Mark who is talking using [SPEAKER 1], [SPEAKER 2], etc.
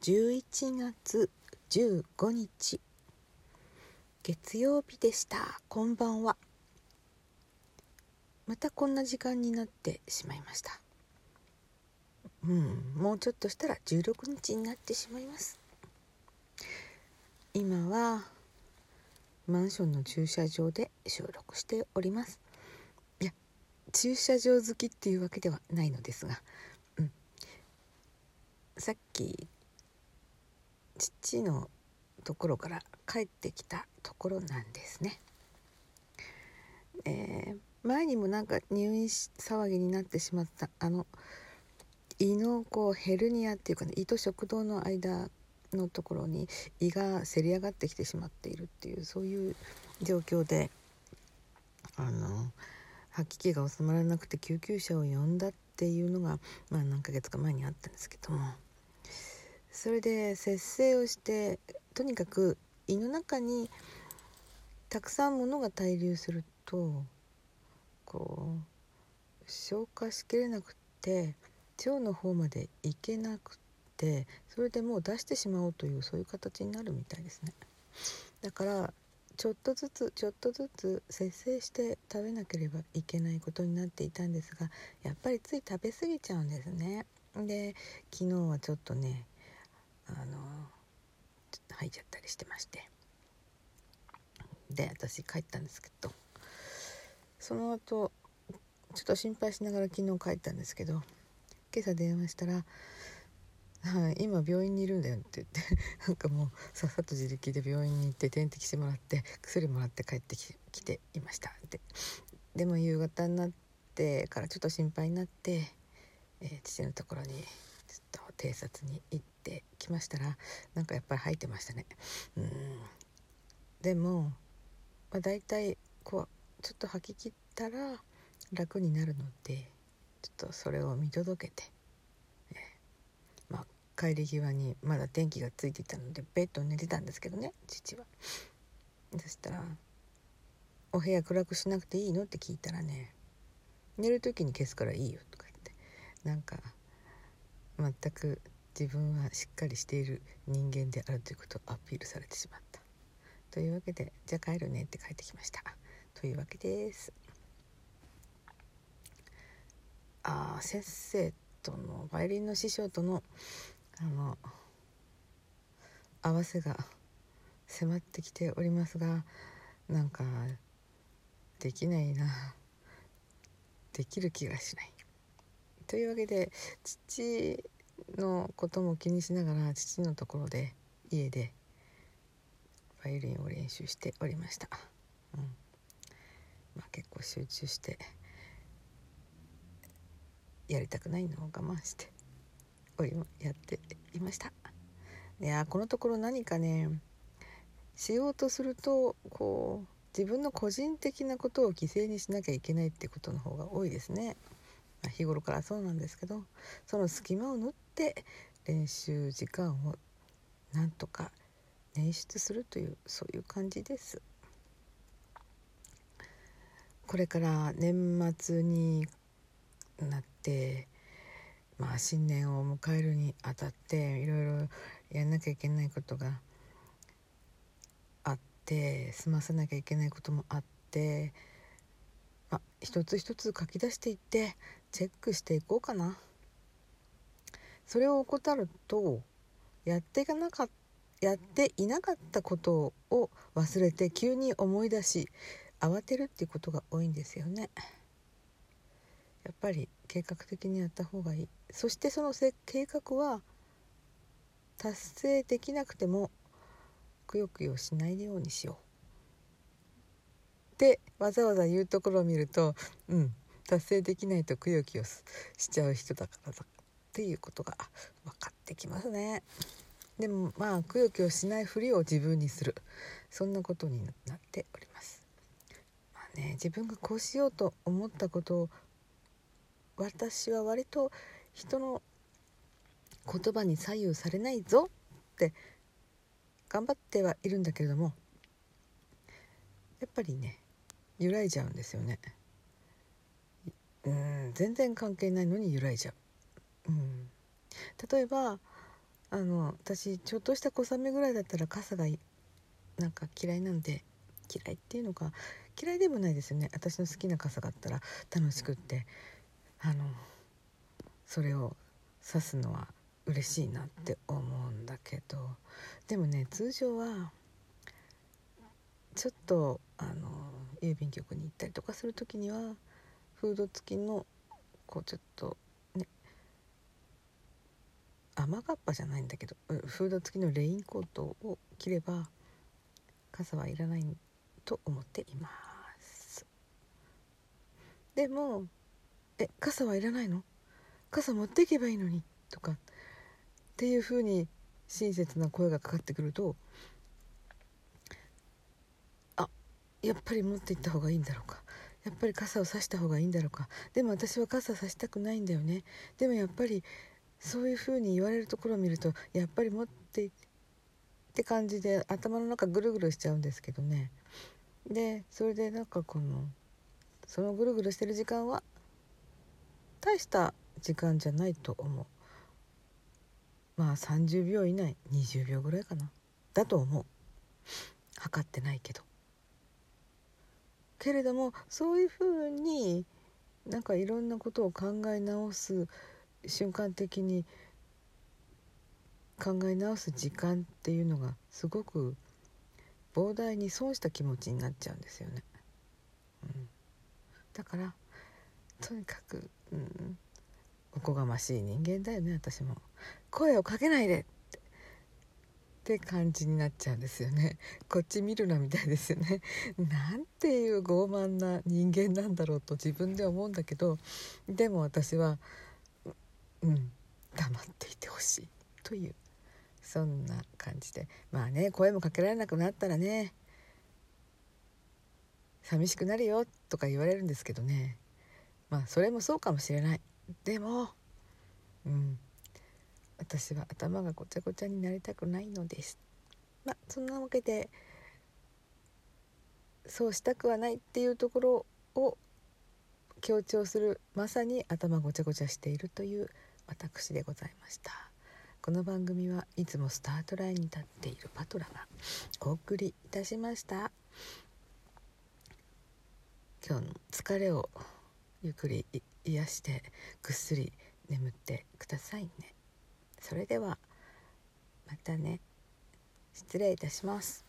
[SPEAKER 1] 11月15日。月曜日でした。こんばんは。またこんな時間になってしまいました。うんもうちょっとしたら16日になってしまいます。今はマンションの駐車場で収録しております。いや駐車場好きっていうわけではないのですが、うん、さっき父のところから帰ってきたところなんですね。えー、前にもなんか入院騒ぎになってしまったあの胃のこうヘルニアっていうかね胃と食道の間のところに胃がせり上がってきてしまっているっていうそういう状況であの吐き気が収まらなくて救急車を呼んだっていうのが、まあ、何ヶ月か前にあったんですけどもそれで節制をしてとにかく胃の中にたくさん物が滞留するとこう消化しきれなくて腸の方まで行けなくてそれでもう出してしまおうというそういう形になるみたいですね。だからちょっとずつちょっとずつ節制して食べなければいけないことになっていたんですがやっぱりつい食べ過ぎちゃうんですね。で昨日はちょっとねあの吐いちゃったりしてまして。で私帰ったんですけどその後ちょっと心配しながら昨日帰ったんですけど今朝電話したらはい、今病院にいるんだよって言ってなんかもうさっさと自力で病院に行って点滴してもらって薬もらって帰ってきていましたででも夕方になってからちょっと心配になって、えー、父のところに偵察に行ってきましたらなんかやっぱり吐いてましたねうんでも、まあ、大体こうちょっと吐き切ったら楽になるのでちょっとそれを見届けてまあ帰り際にまだ電気がついていたのでベッド寝てたんですけどね父は。そしたら「お部屋暗くしなくていいの?」って聞いたらね「寝る時に消すからいいよ」とか言ってなんか全く自分はしっかりしている人間であるということをアピールされてしまった。というわけで「じゃあ帰るね」って帰ってきました。というわけです。あ先生とのバイオリンの師匠とのあの合わせが迫ってきておりますがなんかできないなできる気がしない。というわけで父のことも気にしながら父のところで家でバイオリンを練習しておりました。うん。まあ、結構集中してやりたくないのを我慢してをやっていました。いやこのところ何かねしようとするとこう自分の個人的なことを犠牲にしなきゃいけないってことの方が多いですね、日頃からそうなんですけどその隙間を縫って練習時間をなんとか捻出するというそういう感じです。これから年末になってまあ、新年を迎えるにあたっていろいろやんなきゃいけないことがあって済ませなきゃいけないこともあって、まあ、一つ一つ書き出していってチェックしていこうかな。それを怠るとやっていかなかっやっていなかったことを忘れて急に思い出し慌てるっていうことが多いんですよね。やっぱり計画的にやった方がいいそしてその計画は達成できなくてもくよくよしないようにしようってわざわざ言うところを見るとうん達成できないとくよくよしちゃう人だからだっていうことが分かってきますね。でもまあくよくよしないふりを自分にするそんなことになっております。まあね、自分がこうしようと思ったことを私は割と人の言葉に左右されないぞって頑張ってはいるんだけれどもやっぱりね揺らいじゃうんですよねうん全然関係ないのに揺らいじゃう、うん、例えばあの私ちょっとした小雨ぐらいだったら傘がなんか嫌いなんで嫌いっていうのか嫌いでもないですよね。私の好きな傘があったら楽しくってあのそれを刺すのは嬉しいなって思うんだけど。でもね通常はちょっとあの郵便局に行ったりとかする時にはフード付きのこうちょっとね雨がっぱじゃないんだけどフード付きのレインコートを着れば傘はいらないと思っています。でも「え傘はいらないの？傘持っていけばいいのに」とかっていうふうに親切な声がかかってくるとあやっぱり持って行った方がいいんだろうか。やっぱり傘を差した方がいいんだろうか。でも私は傘差したくないんだよね。でもやっぱりそういうふうに言われるところを見るとやっぱり持ってって感じで頭の中ぐるぐるしちゃうんですけどね。でそれでなんかこのそのぐるぐるしてる時間は大した時間じゃないと思う。まあ30秒以内20秒ぐらいかな。だと思う。測ってないけど。けれどもそういうふうになんかいろんなことを考え直す瞬間的に考え直す時間っていうのがすごく膨大に損した気持ちになっちゃうんですよね。うん、だからとにかく、うん、おこがましい人間だよね私も。声をかけないでって感じになっちゃうんですよね。こっち見るなみたいですよね。なんていう傲慢な人間なんだろうと自分で思うんだけどでも私はうん黙っていてほしいというそんな感じで。まあね声もかけられなくなったらね寂しくなるよとか言われるんですけどね。まあそれもそうかもしれない。でもうん私は頭がごちゃごちゃになりたくないのです。まあそんなわけでそうしたくはないっていうところを強調するまさに頭ごちゃごちゃしているという私でございました。この番組はいつもスタートラインに立っているパトラがお送りいたしました。今日の疲れをゆっくり癒してぐっすり眠ってくださいね。それではまたね。失礼いたします。